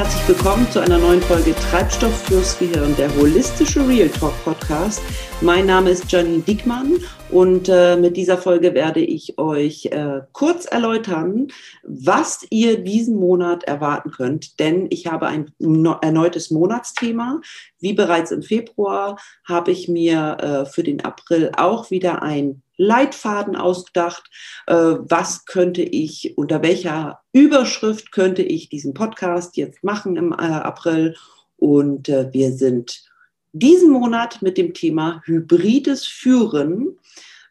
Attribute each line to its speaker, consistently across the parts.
Speaker 1: Herzlich willkommen zu einer neuen Folge Treibstoff fürs Gehirn, der holistische Real Talk Podcast. Mein Name ist Janine Diekmann und äh, mit dieser Folge werde ich euch äh, kurz erläutern, was ihr diesen Monat erwarten könnt, denn ich habe ein no erneutes Monatsthema. Wie bereits im Februar habe ich mir äh, für den April auch wieder ein Leitfaden ausgedacht. Äh, was könnte ich, unter welcher Überschrift könnte ich diesen Podcast jetzt machen im äh, April? Und äh, wir sind diesen Monat mit dem Thema hybrides Führen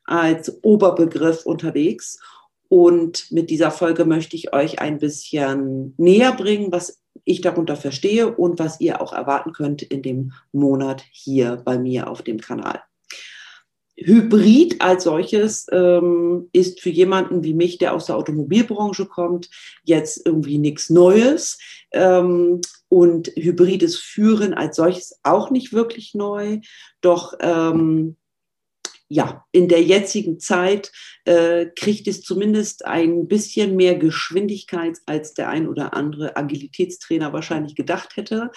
Speaker 1: als Oberbegriff unterwegs. Und mit dieser Folge möchte ich euch ein bisschen näher bringen, was ich darunter verstehe und was ihr auch erwarten könnt in dem Monat hier bei mir auf dem Kanal. Hybrid als solches ähm, ist für jemanden wie mich, der aus der Automobilbranche kommt, jetzt irgendwie nichts Neues. Ähm, und hybrides Führen als solches auch nicht wirklich neu. Doch ähm, ja, in der jetzigen Zeit äh, kriegt es zumindest ein bisschen mehr Geschwindigkeit, als der ein oder andere Agilitätstrainer wahrscheinlich gedacht hätte.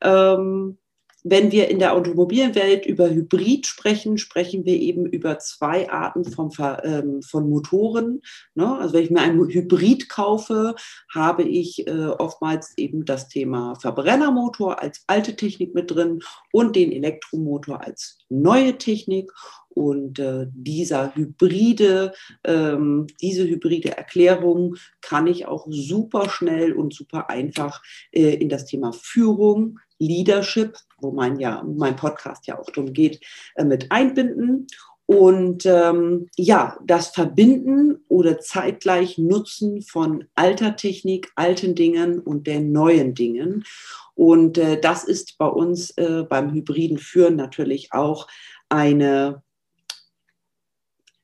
Speaker 1: Ähm, wenn wir in der Automobilwelt über Hybrid sprechen, sprechen wir eben über zwei Arten von, ähm, von Motoren. Ne? Also wenn ich mir einen Hybrid kaufe, habe ich äh, oftmals eben das Thema Verbrennermotor als alte Technik mit drin und den Elektromotor als neue Technik. Und äh, dieser hybride, ähm, diese hybride Erklärung kann ich auch super schnell und super einfach äh, in das Thema Führung, Leadership, wo mein, ja, mein Podcast ja auch darum geht, äh, mit einbinden. Und ähm, ja, das Verbinden oder zeitgleich Nutzen von alter Technik, alten Dingen und den neuen Dingen. Und äh, das ist bei uns äh, beim hybriden Führen natürlich auch eine,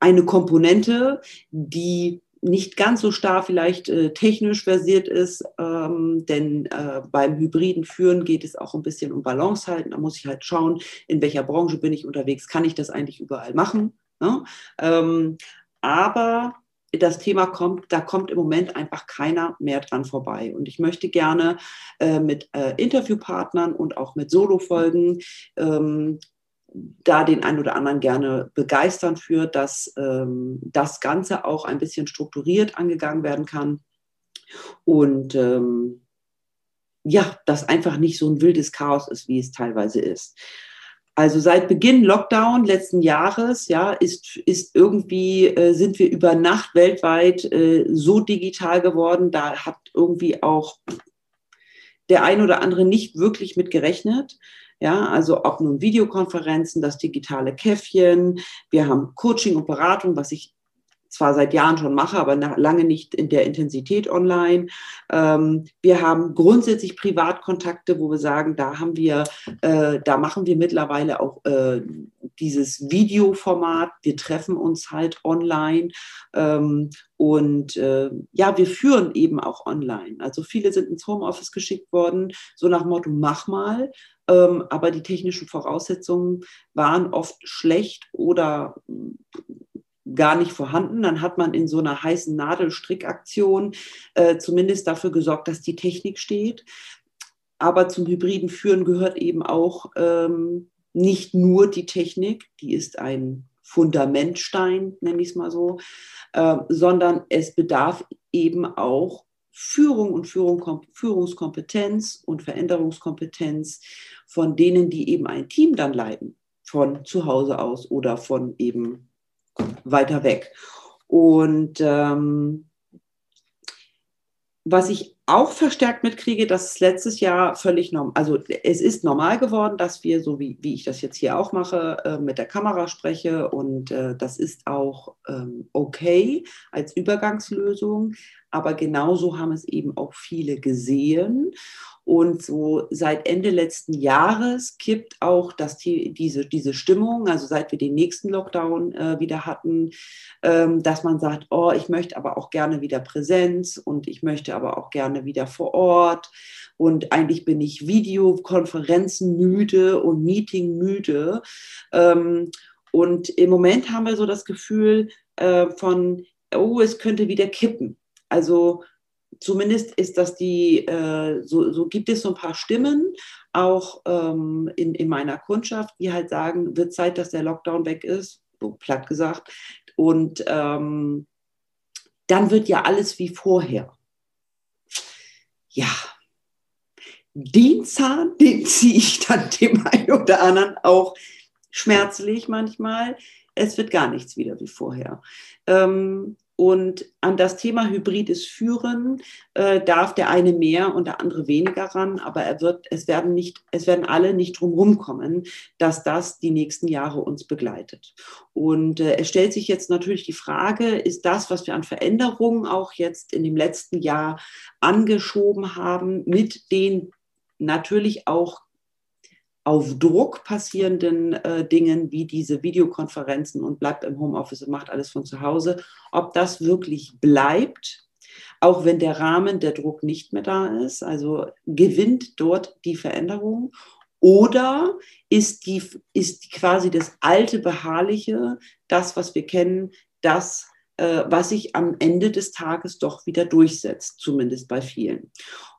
Speaker 1: eine Komponente, die nicht ganz so starr vielleicht äh, technisch versiert ist, ähm, denn äh, beim hybriden Führen geht es auch ein bisschen um Balance halten. Da muss ich halt schauen, in welcher Branche bin ich unterwegs, kann ich das eigentlich überall machen. Ne? Ähm, aber das Thema kommt, da kommt im Moment einfach keiner mehr dran vorbei. Und ich möchte gerne äh, mit äh, Interviewpartnern und auch mit Solo-Folgen ähm, da den einen oder anderen gerne begeistern für, dass ähm, das Ganze auch ein bisschen strukturiert angegangen werden kann. Und ähm, ja, dass einfach nicht so ein wildes Chaos ist, wie es teilweise ist. Also seit Beginn Lockdown letzten Jahres, ja, ist, ist irgendwie, äh, sind wir über Nacht weltweit äh, so digital geworden. Da hat irgendwie auch der ein oder andere nicht wirklich mit gerechnet. Ja, also ob nun Videokonferenzen, das digitale Käffchen, wir haben Coaching und Beratung, was ich zwar seit Jahren schon mache, aber lange nicht in der Intensität online. Ähm, wir haben grundsätzlich Privatkontakte, wo wir sagen, da haben wir, äh, da machen wir mittlerweile auch äh, dieses Videoformat. Wir treffen uns halt online ähm, und äh, ja, wir führen eben auch online. Also viele sind ins Homeoffice geschickt worden, so nach Motto, mach mal. Ähm, aber die technischen Voraussetzungen waren oft schlecht oder gar nicht vorhanden. Dann hat man in so einer heißen Nadelstrickaktion äh, zumindest dafür gesorgt, dass die Technik steht. Aber zum hybriden Führen gehört eben auch ähm, nicht nur die Technik, die ist ein Fundamentstein, nenne ich es mal so, äh, sondern es bedarf eben auch Führung und Führung, Führungskompetenz und Veränderungskompetenz von denen, die eben ein Team dann leiten, von zu Hause aus oder von eben weiter weg. Und ähm, was ich auch verstärkt mitkriege, dass es letztes Jahr völlig normal, also es ist normal geworden, dass wir, so wie, wie ich das jetzt hier auch mache, äh, mit der Kamera spreche und äh, das ist auch ähm, okay als Übergangslösung, aber genauso haben es eben auch viele gesehen. Und so seit Ende letzten Jahres kippt auch das, diese, diese Stimmung, also seit wir den nächsten Lockdown äh, wieder hatten, ähm, dass man sagt, oh, ich möchte aber auch gerne wieder Präsenz und ich möchte aber auch gerne wieder vor Ort. Und eigentlich bin ich Videokonferenzen müde und Meeting müde. Ähm, und im Moment haben wir so das Gefühl äh, von, oh, es könnte wieder kippen. Also zumindest ist das die, äh, so, so, gibt es so ein paar Stimmen, auch ähm, in, in meiner Kundschaft, die halt sagen, wird Zeit, dass der Lockdown weg ist, so platt gesagt. Und ähm, dann wird ja alles wie vorher. Ja, den Zahn, den ziehe ich dann dem einen oder anderen auch schmerzlich manchmal. Es wird gar nichts wieder wie vorher. Ähm, und an das Thema hybrides Führen äh, darf der eine mehr und der andere weniger ran, aber er wird, es werden nicht, es werden alle nicht drumherum kommen, dass das die nächsten Jahre uns begleitet. Und äh, es stellt sich jetzt natürlich die Frage, ist das, was wir an Veränderungen auch jetzt in dem letzten Jahr angeschoben haben, mit den natürlich auch auf Druck passierenden äh, Dingen wie diese Videokonferenzen und bleibt im Homeoffice und macht alles von zu Hause, ob das wirklich bleibt, auch wenn der Rahmen, der Druck nicht mehr da ist. Also gewinnt dort die Veränderung oder ist, die, ist quasi das alte Beharrliche, das, was wir kennen, das, äh, was sich am Ende des Tages doch wieder durchsetzt, zumindest bei vielen.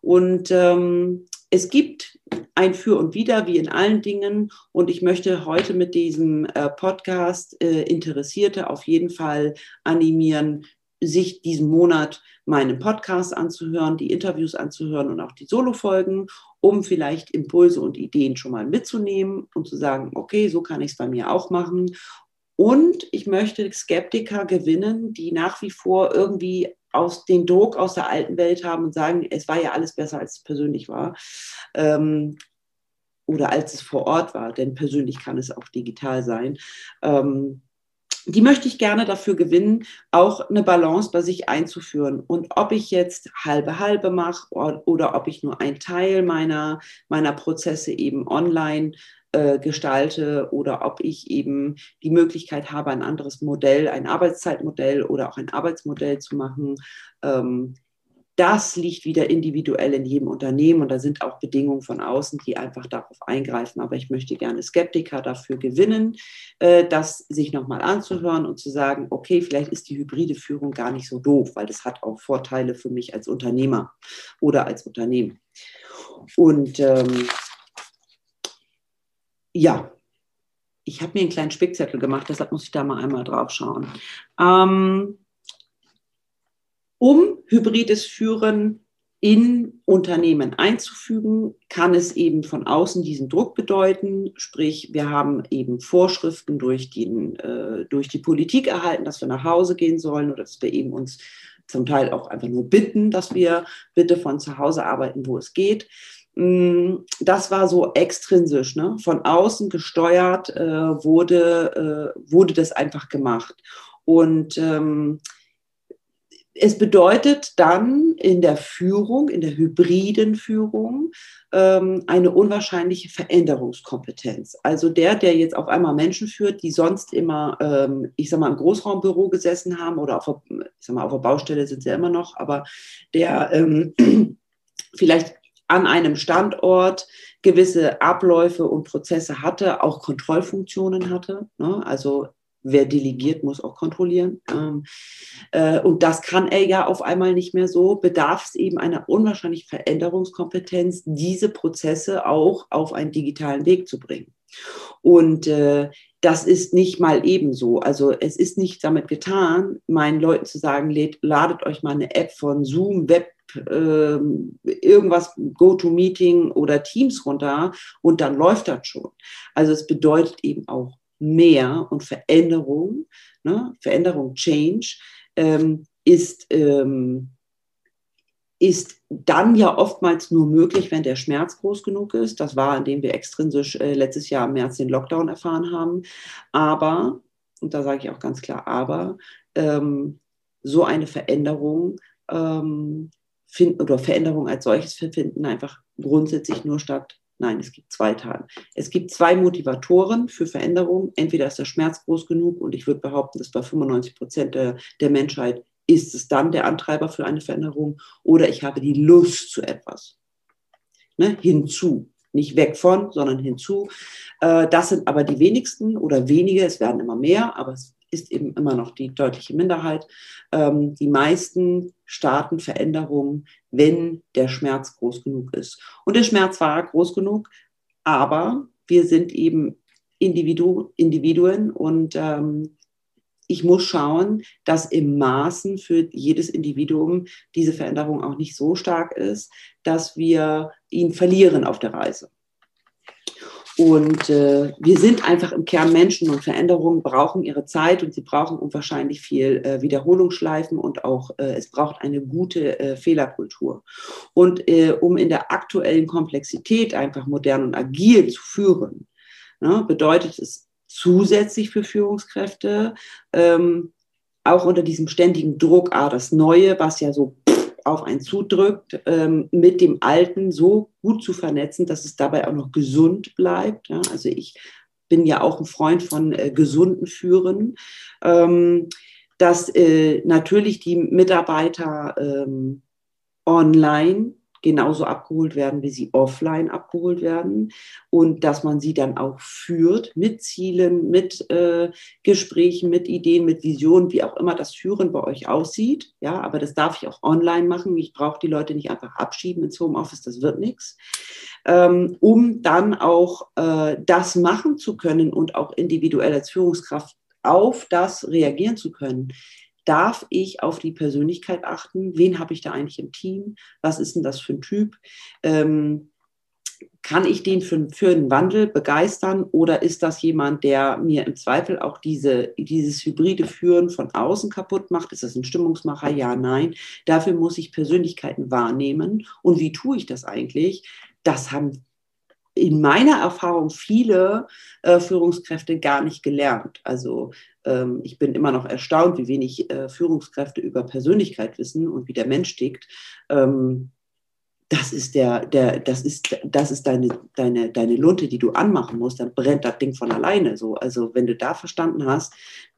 Speaker 1: Und ähm, es gibt ein Für und Wider, wie in allen Dingen. Und ich möchte heute mit diesem äh, Podcast äh, Interessierte auf jeden Fall animieren, sich diesen Monat meinen Podcast anzuhören, die Interviews anzuhören und auch die Solo-Folgen, um vielleicht Impulse und Ideen schon mal mitzunehmen und zu sagen, okay, so kann ich es bei mir auch machen. Und ich möchte Skeptiker gewinnen, die nach wie vor irgendwie aus den Druck aus der alten Welt haben und sagen, es war ja alles besser, als es persönlich war. Ähm, oder als es vor Ort war, denn persönlich kann es auch digital sein. Ähm, die möchte ich gerne dafür gewinnen, auch eine Balance bei sich einzuführen. Und ob ich jetzt halbe halbe mache oder, oder ob ich nur einen Teil meiner, meiner Prozesse eben online äh, gestalte oder ob ich eben die Möglichkeit habe, ein anderes Modell, ein Arbeitszeitmodell oder auch ein Arbeitsmodell zu machen. Ähm, das liegt wieder individuell in jedem Unternehmen und da sind auch Bedingungen von außen, die einfach darauf eingreifen. Aber ich möchte gerne Skeptiker dafür gewinnen, äh, das sich nochmal anzuhören und zu sagen, okay, vielleicht ist die hybride Führung gar nicht so doof, weil das hat auch Vorteile für mich als Unternehmer oder als Unternehmen. Und ähm, ja, ich habe mir einen kleinen Spickzettel gemacht, deshalb muss ich da mal einmal drauf schauen. Ähm, um hybrides Führen in Unternehmen einzufügen, kann es eben von außen diesen Druck bedeuten. Sprich, wir haben eben Vorschriften durch, den, äh, durch die Politik erhalten, dass wir nach Hause gehen sollen oder dass wir eben uns zum Teil auch einfach nur bitten, dass wir bitte von zu Hause arbeiten, wo es geht. Mm, das war so extrinsisch, ne? von außen gesteuert äh, wurde, äh, wurde das einfach gemacht. Und ähm, es bedeutet dann in der Führung, in der hybriden Führung, ähm, eine unwahrscheinliche Veränderungskompetenz. Also der, der jetzt auf einmal Menschen führt, die sonst immer, ähm, ich sag mal, im Großraumbüro gesessen haben oder auf der, ich sag mal, auf der Baustelle sind sie ja immer noch, aber der ähm, vielleicht an einem Standort gewisse Abläufe und Prozesse hatte, auch Kontrollfunktionen hatte. Ne? Also wer delegiert, muss auch kontrollieren. Ähm, äh, und das kann er ja auf einmal nicht mehr so. Bedarf es eben einer unwahrscheinlichen Veränderungskompetenz, diese Prozesse auch auf einen digitalen Weg zu bringen. Und äh, das ist nicht mal ebenso. Also es ist nicht damit getan, meinen Leuten zu sagen, ladet euch mal eine App von Zoom, Web, äh, irgendwas, GoToMeeting oder Teams runter und dann läuft das schon. Also es bedeutet eben auch mehr und Veränderung, ne? Veränderung, Change, ähm, ist, ähm, ist dann ja oftmals nur möglich, wenn der Schmerz groß genug ist. Das war, indem wir extrinsisch äh, letztes Jahr im März den Lockdown erfahren haben. Aber, und da sage ich auch ganz klar, aber ähm, so eine Veränderung ähm, finden oder Veränderung als solches finden einfach grundsätzlich nur statt. Nein, es gibt zwei Teile. Es gibt zwei Motivatoren für Veränderung. Entweder ist der Schmerz groß genug und ich würde behaupten, dass bei 95 Prozent der, der Menschheit ist es dann der Antreiber für eine Veränderung oder ich habe die Lust zu etwas. Ne? Hinzu. Nicht weg von, sondern hinzu. Äh, das sind aber die wenigsten oder wenige, es werden immer mehr, aber es ist eben immer noch die deutliche Minderheit. Ähm, die meisten starten Veränderungen, wenn der Schmerz groß genug ist. Und der Schmerz war groß genug, aber wir sind eben Individu Individuen und ähm, ich muss schauen, dass im Maßen für jedes Individuum diese Veränderung auch nicht so stark ist, dass wir ihn verlieren auf der Reise. Und äh, wir sind einfach im Kern Menschen und Veränderungen brauchen ihre Zeit und sie brauchen unwahrscheinlich viel äh, Wiederholungsschleifen und auch äh, es braucht eine gute äh, Fehlerkultur. Und äh, um in der aktuellen Komplexität einfach modern und agil zu führen, ne, bedeutet es zusätzlich für Führungskräfte ähm, auch unter diesem ständigen Druck, ah, das Neue, was ja so auf einen zudrückt, ähm, mit dem Alten so gut zu vernetzen, dass es dabei auch noch gesund bleibt. Ja? Also ich bin ja auch ein Freund von äh, gesunden Führen, ähm, dass äh, natürlich die Mitarbeiter ähm, online genauso abgeholt werden, wie sie offline abgeholt werden und dass man sie dann auch führt mit Zielen, mit äh, Gesprächen, mit Ideen, mit Visionen, wie auch immer das Führen bei euch aussieht. Ja, aber das darf ich auch online machen. Ich brauche die Leute nicht einfach abschieben ins Homeoffice, das wird nichts. Ähm, um dann auch äh, das machen zu können und auch individuell als Führungskraft auf das reagieren zu können darf ich auf die Persönlichkeit achten? Wen habe ich da eigentlich im Team? Was ist denn das für ein Typ? Ähm, kann ich den für, für einen Wandel begeistern oder ist das jemand, der mir im Zweifel auch diese, dieses hybride Führen von außen kaputt macht? Ist das ein Stimmungsmacher? Ja, nein. Dafür muss ich Persönlichkeiten wahrnehmen. Und wie tue ich das eigentlich? Das haben in meiner Erfahrung viele äh, Führungskräfte gar nicht gelernt. Also ich bin immer noch erstaunt, wie wenig äh, Führungskräfte über Persönlichkeit wissen und wie der Mensch tickt. Ähm, das ist der, der, das ist, das ist deine, deine, deine Lunte, die du anmachen musst, dann brennt das Ding von alleine so. Also wenn du da verstanden hast,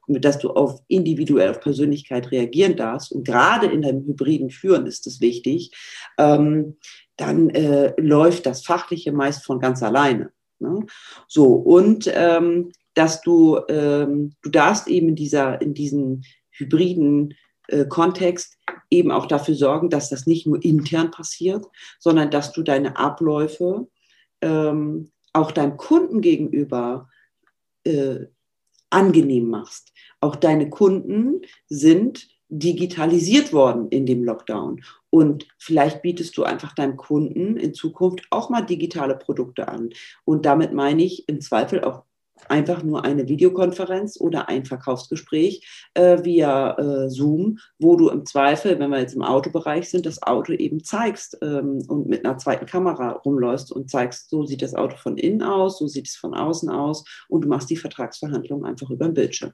Speaker 1: dass du auf individuell auf Persönlichkeit reagieren darfst und gerade in deinem hybriden Führen ist es wichtig, ähm, dann äh, läuft das Fachliche meist von ganz alleine. Ne? So, und ähm, dass du, ähm, du darfst eben in, dieser, in diesem hybriden äh, Kontext eben auch dafür sorgen, dass das nicht nur intern passiert, sondern dass du deine Abläufe ähm, auch deinem Kunden gegenüber äh, angenehm machst. Auch deine Kunden sind digitalisiert worden in dem Lockdown. Und vielleicht bietest du einfach deinem Kunden in Zukunft auch mal digitale Produkte an. Und damit meine ich im Zweifel auch einfach nur eine Videokonferenz oder ein Verkaufsgespräch äh, via äh, Zoom, wo du im Zweifel, wenn wir jetzt im Autobereich sind, das Auto eben zeigst ähm, und mit einer zweiten Kamera rumläufst und zeigst, so sieht das Auto von innen aus, so sieht es von außen aus und du machst die Vertragsverhandlungen einfach über den Bildschirm.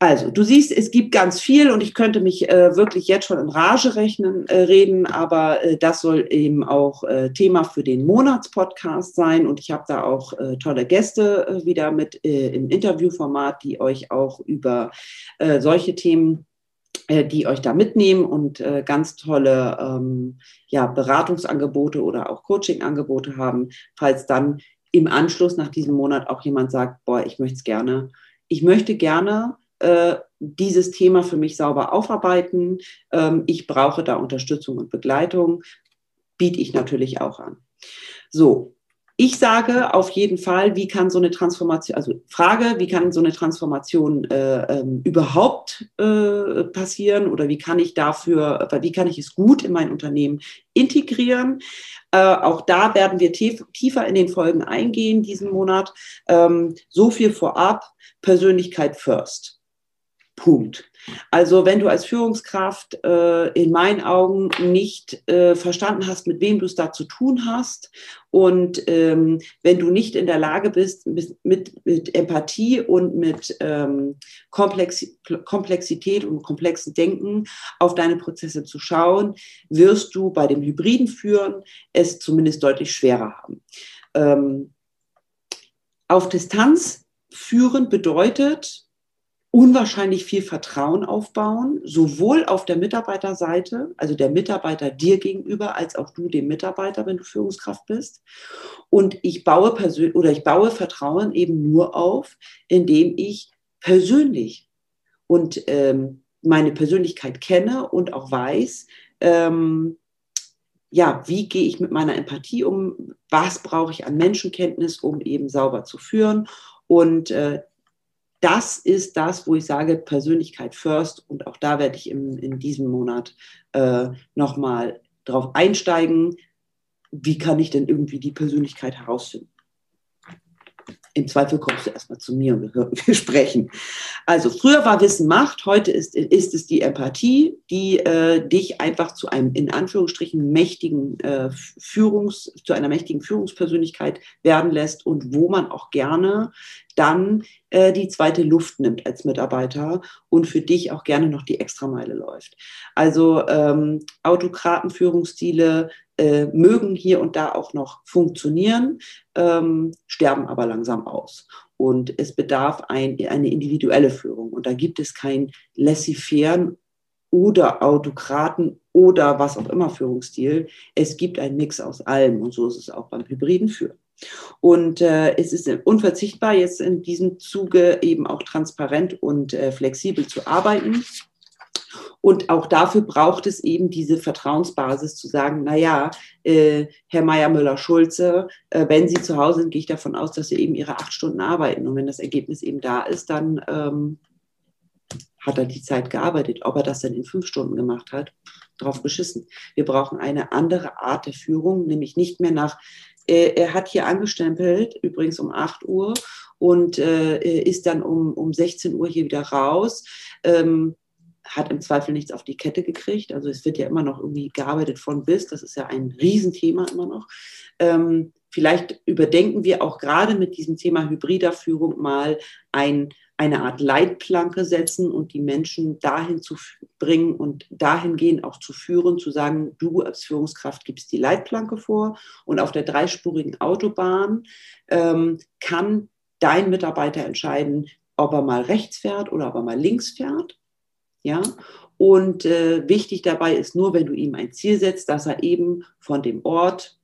Speaker 1: Also, du siehst, es gibt ganz viel und ich könnte mich äh, wirklich jetzt schon in Rage rechnen, äh, reden, aber äh, das soll eben auch äh, Thema für den Monatspodcast sein und ich habe da auch äh, tolle Gäste äh, wieder mit im Interviewformat, die euch auch über solche Themen die euch da mitnehmen und ganz tolle ähm, ja, Beratungsangebote oder auch Coachingangebote haben, falls dann im Anschluss nach diesem Monat auch jemand sagt, boah, ich möchte gerne, ich möchte gerne äh, dieses Thema für mich sauber aufarbeiten. Ähm, ich brauche da Unterstützung und Begleitung, biete ich natürlich auch an. So, ich sage auf jeden Fall, wie kann so eine Transformation, also Frage, wie kann so eine Transformation äh, ähm, überhaupt äh, passieren oder wie kann ich dafür, wie kann ich es gut in mein Unternehmen integrieren? Äh, auch da werden wir tief, tiefer in den Folgen eingehen diesen Monat. Ähm, so viel vorab, Persönlichkeit first. Punkt. Also wenn du als Führungskraft äh, in meinen Augen nicht äh, verstanden hast, mit wem du es da zu tun hast und ähm, wenn du nicht in der Lage bist, mit, mit, Empathie und mit ähm, Komplex Komplexität und komplexen Denken auf deine Prozesse zu schauen, wirst du bei dem hybriden Führen es zumindest deutlich schwerer haben. Ähm, auf Distanz führen bedeutet, unwahrscheinlich viel Vertrauen aufbauen, sowohl auf der Mitarbeiterseite, also der Mitarbeiter dir gegenüber, als auch du dem Mitarbeiter, wenn du Führungskraft bist. Und ich baue persönlich oder ich baue Vertrauen eben nur auf, indem ich persönlich und ähm, meine Persönlichkeit kenne und auch weiß, ähm, ja, wie gehe ich mit meiner Empathie um? Was brauche ich an Menschenkenntnis, um eben sauber zu führen? Und äh, das ist das, wo ich sage, Persönlichkeit first. Und auch da werde ich im, in diesem Monat äh, nochmal drauf einsteigen. Wie kann ich denn irgendwie die Persönlichkeit herausfinden? im Zweifel kommst du erstmal zu mir und wir, wir, sprechen. Also früher war Wissen Macht, heute ist, ist es die Empathie, die äh, dich einfach zu einem in Anführungsstrichen mächtigen äh, Führungs, zu einer mächtigen Führungspersönlichkeit werden lässt und wo man auch gerne dann äh, die zweite Luft nimmt als Mitarbeiter und für dich auch gerne noch die Extrameile läuft. Also ähm, Autokratenführungsstile äh, mögen hier und da auch noch funktionieren, ähm, sterben aber langsam aus. Und es bedarf ein, eine individuelle Führung. Und da gibt es kein laissez-faire oder Autokraten oder was auch immer Führungsstil. Es gibt einen Mix aus allem und so ist es auch beim hybriden Führen. Und äh, es ist unverzichtbar, jetzt in diesem Zuge eben auch transparent und äh, flexibel zu arbeiten. Und auch dafür braucht es eben diese Vertrauensbasis zu sagen, na ja, äh, Herr Meier Müller-Schulze, äh, wenn Sie zu Hause sind, gehe ich davon aus, dass Sie eben Ihre acht Stunden arbeiten. Und wenn das Ergebnis eben da ist, dann ähm, hat er die Zeit gearbeitet. Ob er das dann in fünf Stunden gemacht hat, drauf geschissen. Wir brauchen eine andere Art der Führung, nämlich nicht mehr nach, äh, er hat hier angestempelt, übrigens um 8 Uhr, und äh, ist dann um, um 16 Uhr hier wieder raus. Ähm, hat im Zweifel nichts auf die Kette gekriegt. Also es wird ja immer noch irgendwie gearbeitet von bis. Das ist ja ein Riesenthema immer noch. Ähm, vielleicht überdenken wir auch gerade mit diesem Thema hybrider Führung mal ein, eine Art Leitplanke setzen und die Menschen dahin zu bringen und dahingehend auch zu führen, zu sagen, du als Führungskraft gibst die Leitplanke vor und auf der dreispurigen Autobahn ähm, kann dein Mitarbeiter entscheiden, ob er mal rechts fährt oder ob er mal links fährt. Ja, und äh, wichtig dabei ist nur, wenn du ihm ein Ziel setzt, dass er eben von dem Ort,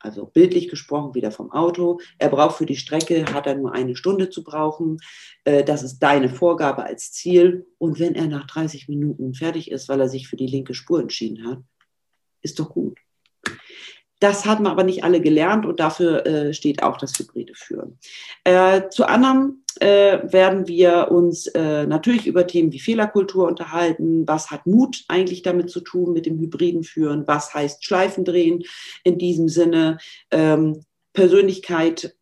Speaker 1: also bildlich gesprochen wieder vom Auto, er braucht für die Strecke, hat er nur eine Stunde zu brauchen. Äh, das ist deine Vorgabe als Ziel. Und wenn er nach 30 Minuten fertig ist, weil er sich für die linke Spur entschieden hat, ist doch gut. Das haben aber nicht alle gelernt und dafür äh, steht auch das hybride Führen. Äh, zu anderem äh, werden wir uns äh, natürlich über Themen wie Fehlerkultur unterhalten. Was hat Mut eigentlich damit zu tun mit dem hybriden Führen? Was heißt Schleifen drehen in diesem Sinne? Ähm, Persönlichkeit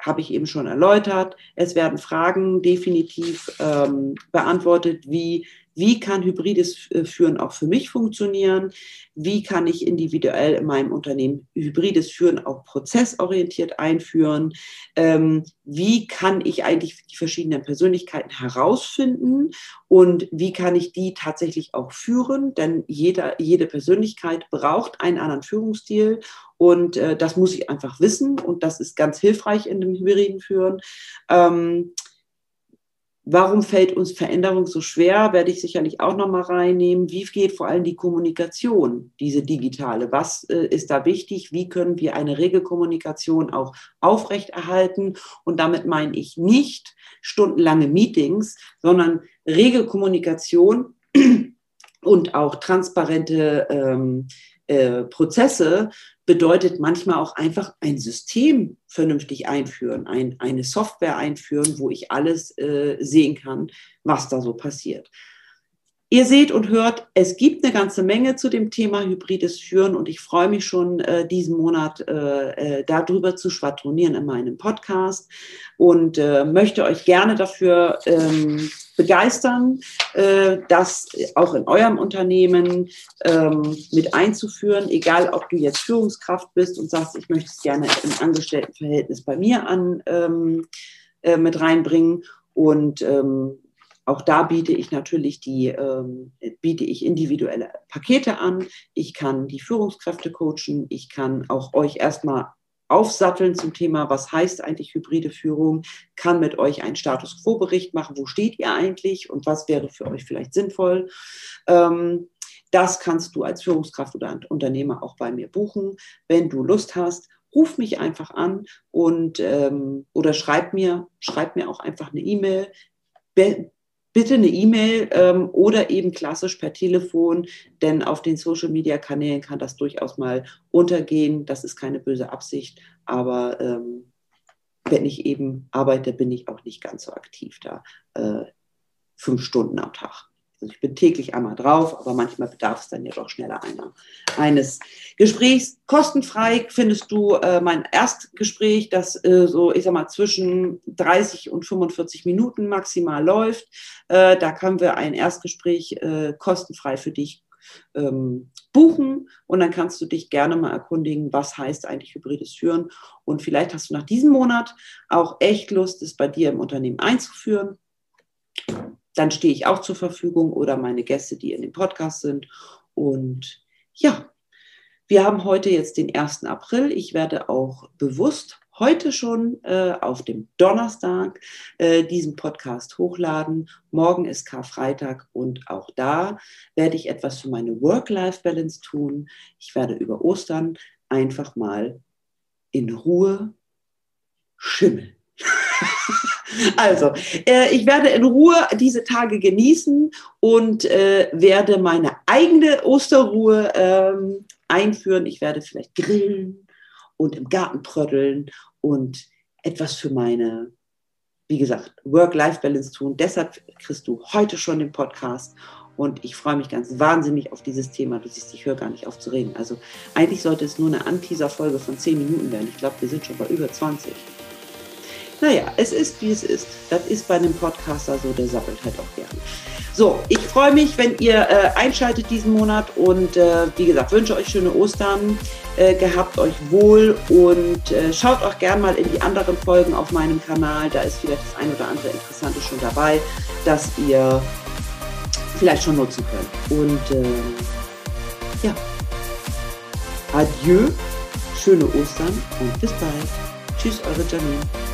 Speaker 1: habe ich eben schon erläutert. Es werden Fragen definitiv ähm, beantwortet, wie wie kann hybrides äh, Führen auch für mich funktionieren? Wie kann ich individuell in meinem Unternehmen hybrides Führen auch prozessorientiert einführen? Ähm, wie kann ich eigentlich die verschiedenen Persönlichkeiten herausfinden und wie kann ich die tatsächlich auch führen? Denn jeder, jede Persönlichkeit braucht einen anderen Führungsstil und äh, das muss ich einfach wissen und das ist ganz hilfreich in dem hybriden Führen. Ähm, Warum fällt uns Veränderung so schwer? Werde ich sicherlich auch nochmal reinnehmen. Wie geht vor allem die Kommunikation, diese digitale? Was äh, ist da wichtig? Wie können wir eine Regelkommunikation auch aufrechterhalten? Und damit meine ich nicht stundenlange Meetings, sondern Regelkommunikation und auch transparente ähm, äh, Prozesse bedeutet manchmal auch einfach ein System vernünftig einführen, ein, eine Software einführen, wo ich alles äh, sehen kann, was da so passiert. Ihr seht und hört, es gibt eine ganze Menge zu dem Thema hybrides Führen und ich freue mich schon, äh, diesen Monat äh, äh, darüber zu schwadronieren in meinem Podcast und äh, möchte euch gerne dafür ähm, begeistern, äh, das auch in eurem Unternehmen ähm, mit einzuführen, egal ob du jetzt Führungskraft bist und sagst, ich möchte es gerne im Angestelltenverhältnis bei mir an ähm, äh, mit reinbringen und ähm, auch da biete ich natürlich die, ähm, biete ich individuelle Pakete an. Ich kann die Führungskräfte coachen. Ich kann auch euch erstmal aufsatteln zum Thema, was heißt eigentlich hybride Führung, kann mit euch einen Status Quo-Bericht machen, wo steht ihr eigentlich und was wäre für euch vielleicht sinnvoll. Ähm, das kannst du als Führungskraft oder Unternehmer auch bei mir buchen. Wenn du Lust hast, ruf mich einfach an und ähm, oder schreib mir, schreib mir auch einfach eine E-Mail bitte eine E-Mail ähm, oder eben klassisch per Telefon, denn auf den Social-Media-Kanälen kann das durchaus mal untergehen. Das ist keine böse Absicht, aber ähm, wenn ich eben arbeite, bin ich auch nicht ganz so aktiv da. Äh, fünf Stunden am Tag. Also ich bin täglich einmal drauf, aber manchmal bedarf es dann ja doch schneller einer, eines Gesprächs. Kostenfrei findest du äh, mein Erstgespräch, das äh, so, ich sag mal, zwischen 30 und 45 Minuten maximal läuft. Äh, da können wir ein Erstgespräch äh, kostenfrei für dich ähm, buchen und dann kannst du dich gerne mal erkundigen, was heißt eigentlich hybrides Führen. Und vielleicht hast du nach diesem Monat auch echt Lust, es bei dir im Unternehmen einzuführen dann stehe ich auch zur Verfügung oder meine Gäste, die in dem Podcast sind. Und ja, wir haben heute jetzt den 1. April. Ich werde auch bewusst heute schon äh, auf dem Donnerstag äh, diesen Podcast hochladen. Morgen ist Karfreitag und auch da werde ich etwas für meine Work-Life-Balance tun. Ich werde über Ostern einfach mal in Ruhe schimmeln. Also, äh, ich werde in Ruhe diese Tage genießen und äh, werde meine eigene Osterruhe ähm, einführen. Ich werde vielleicht grillen und im Garten pröddeln und etwas für meine, wie gesagt, Work-Life-Balance tun. Deshalb kriegst du heute schon den Podcast und ich freue mich ganz wahnsinnig auf dieses Thema. Du siehst, ich höre gar nicht auf zu reden. Also eigentlich sollte es nur eine Anteaser-Folge von 10 Minuten werden. Ich glaube, wir sind schon bei über 20. Naja, es ist, wie es ist. Das ist bei einem Podcaster so, der sappelt halt auch gerne. So, ich freue mich, wenn ihr äh, einschaltet diesen Monat und äh, wie gesagt, wünsche euch schöne Ostern, äh, gehabt euch wohl und äh, schaut auch gerne mal in die anderen Folgen auf meinem Kanal. Da ist vielleicht das ein oder andere Interessante schon dabei, das ihr vielleicht schon nutzen könnt. Und ähm, ja, adieu, schöne Ostern und bis bald. Tschüss, eure Janine.